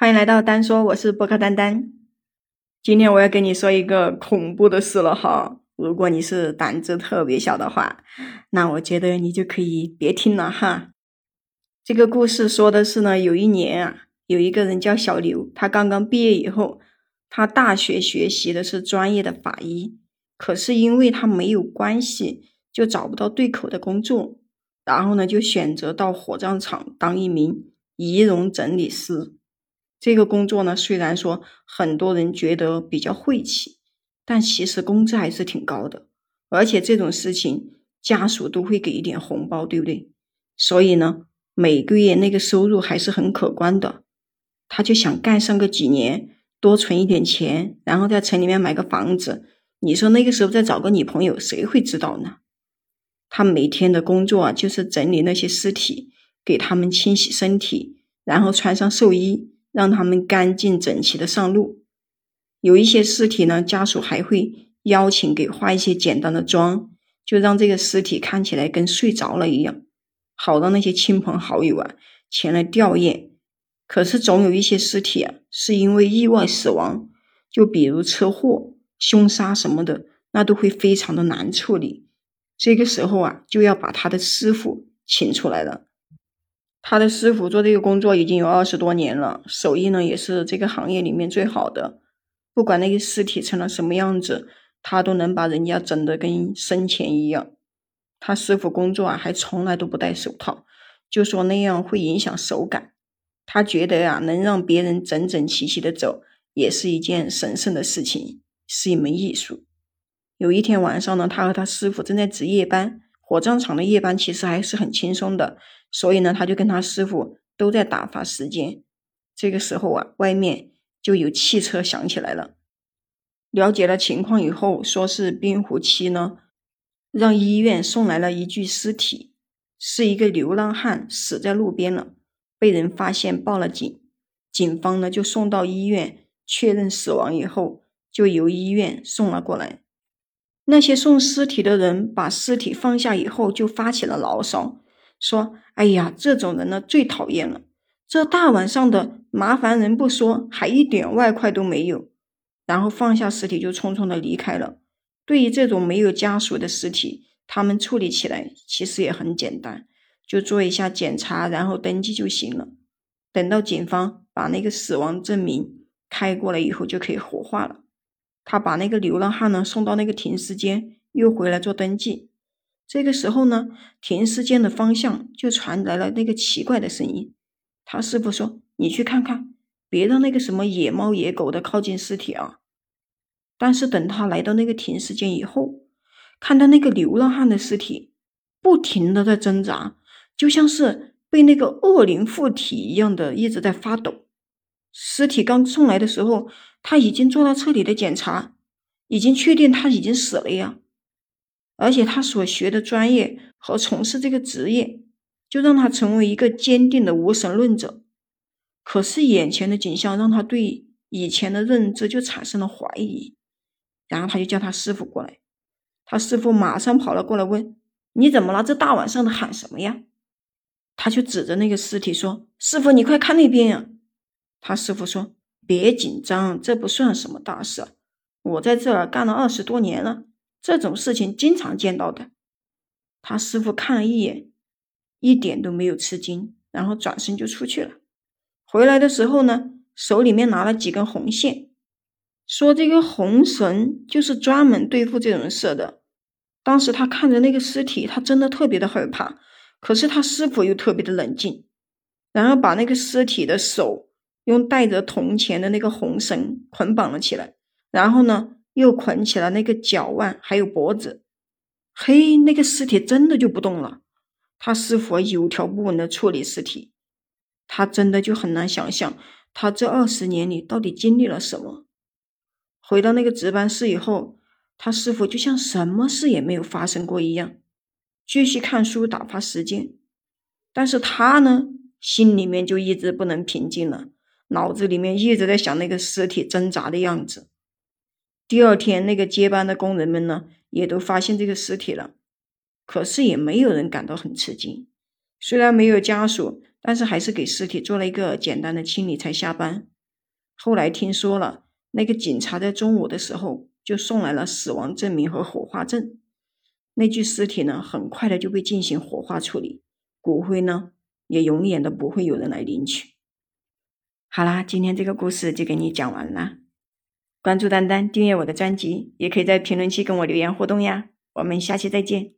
欢迎来到丹说，我是播客丹丹。今天我要跟你说一个恐怖的事了哈。如果你是胆子特别小的话，那我觉得你就可以别听了哈。这个故事说的是呢，有一年啊，有一个人叫小刘，他刚刚毕业以后，他大学学习的是专业的法医，可是因为他没有关系，就找不到对口的工作，然后呢，就选择到火葬场当一名仪容整理师。这个工作呢，虽然说很多人觉得比较晦气，但其实工资还是挺高的，而且这种事情家属都会给一点红包，对不对？所以呢，每个月那个收入还是很可观的。他就想干上个几年，多存一点钱，然后在城里面买个房子。你说那个时候再找个女朋友，谁会知道呢？他每天的工作啊，就是整理那些尸体，给他们清洗身体，然后穿上寿衣。让他们干净整齐的上路。有一些尸体呢，家属还会邀请给化一些简单的妆，就让这个尸体看起来跟睡着了一样，好让那些亲朋好友啊前来吊唁。可是总有一些尸体啊是因为意外死亡，就比如车祸、凶杀什么的，那都会非常的难处理。这个时候啊，就要把他的师傅请出来了。他的师傅做这个工作已经有二十多年了，手艺呢也是这个行业里面最好的。不管那个尸体成了什么样子，他都能把人家整得跟生前一样。他师傅工作啊，还从来都不戴手套，就说那样会影响手感。他觉得呀，能让别人整整齐齐的走，也是一件神圣的事情，是一门艺术。有一天晚上呢，他和他师傅正在值夜班。火葬场的夜班其实还是很轻松的，所以呢，他就跟他师傅都在打发时间。这个时候啊，外面就有汽车响起来了。了解了情况以后，说是滨湖区呢，让医院送来了一具尸体，是一个流浪汉死在路边了，被人发现报了警。警方呢就送到医院确认死亡以后，就由医院送了过来。那些送尸体的人把尸体放下以后，就发起了牢骚，说：“哎呀，这种人呢最讨厌了！这大晚上的麻烦人不说，还一点外快都没有。”然后放下尸体就匆匆的离开了。对于这种没有家属的尸体，他们处理起来其实也很简单，就做一下检查，然后登记就行了。等到警方把那个死亡证明开过来以后，就可以火化了。他把那个流浪汉呢送到那个停尸间，又回来做登记。这个时候呢，停尸间的方向就传来了那个奇怪的声音。他师傅说：“你去看看，别让那个什么野猫野狗的靠近尸体啊。”但是等他来到那个停尸间以后，看到那个流浪汉的尸体不停的在挣扎，就像是被那个恶灵附体一样的一直在发抖。尸体刚送来的时候。他已经做了彻底的检查，已经确定他已经死了呀。而且他所学的专业和从事这个职业，就让他成为一个坚定的无神论者。可是眼前的景象让他对以前的认知就产生了怀疑。然后他就叫他师傅过来，他师傅马上跑了过来问：“你怎么了？这大晚上的喊什么呀？”他就指着那个尸体说：“师傅，你快看那边呀！”他师傅说。别紧张，这不算什么大事。我在这儿干了二十多年了，这种事情经常见到的。他师傅看了一眼，一点都没有吃惊，然后转身就出去了。回来的时候呢，手里面拿了几根红线，说这个红绳就是专门对付这种事的。当时他看着那个尸体，他真的特别的害怕，可是他师傅又特别的冷静，然后把那个尸体的手。用带着铜钱的那个红绳捆绑了起来，然后呢，又捆起了那个脚腕还有脖子。嘿，那个尸体真的就不动了。他师傅有条不紊的处理尸体，他真的就很难想象他这二十年里到底经历了什么。回到那个值班室以后，他师傅就像什么事也没有发生过一样，继续看书打发时间。但是他呢，心里面就一直不能平静了。脑子里面一直在想那个尸体挣扎的样子。第二天，那个接班的工人们呢，也都发现这个尸体了，可是也没有人感到很吃惊。虽然没有家属，但是还是给尸体做了一个简单的清理才下班。后来听说了，那个警察在中午的时候就送来了死亡证明和火化证。那具尸体呢，很快的就被进行火化处理，骨灰呢，也永远都不会有人来领取。好啦，今天这个故事就给你讲完了。关注丹丹，订阅我的专辑，也可以在评论区跟我留言互动呀。我们下期再见。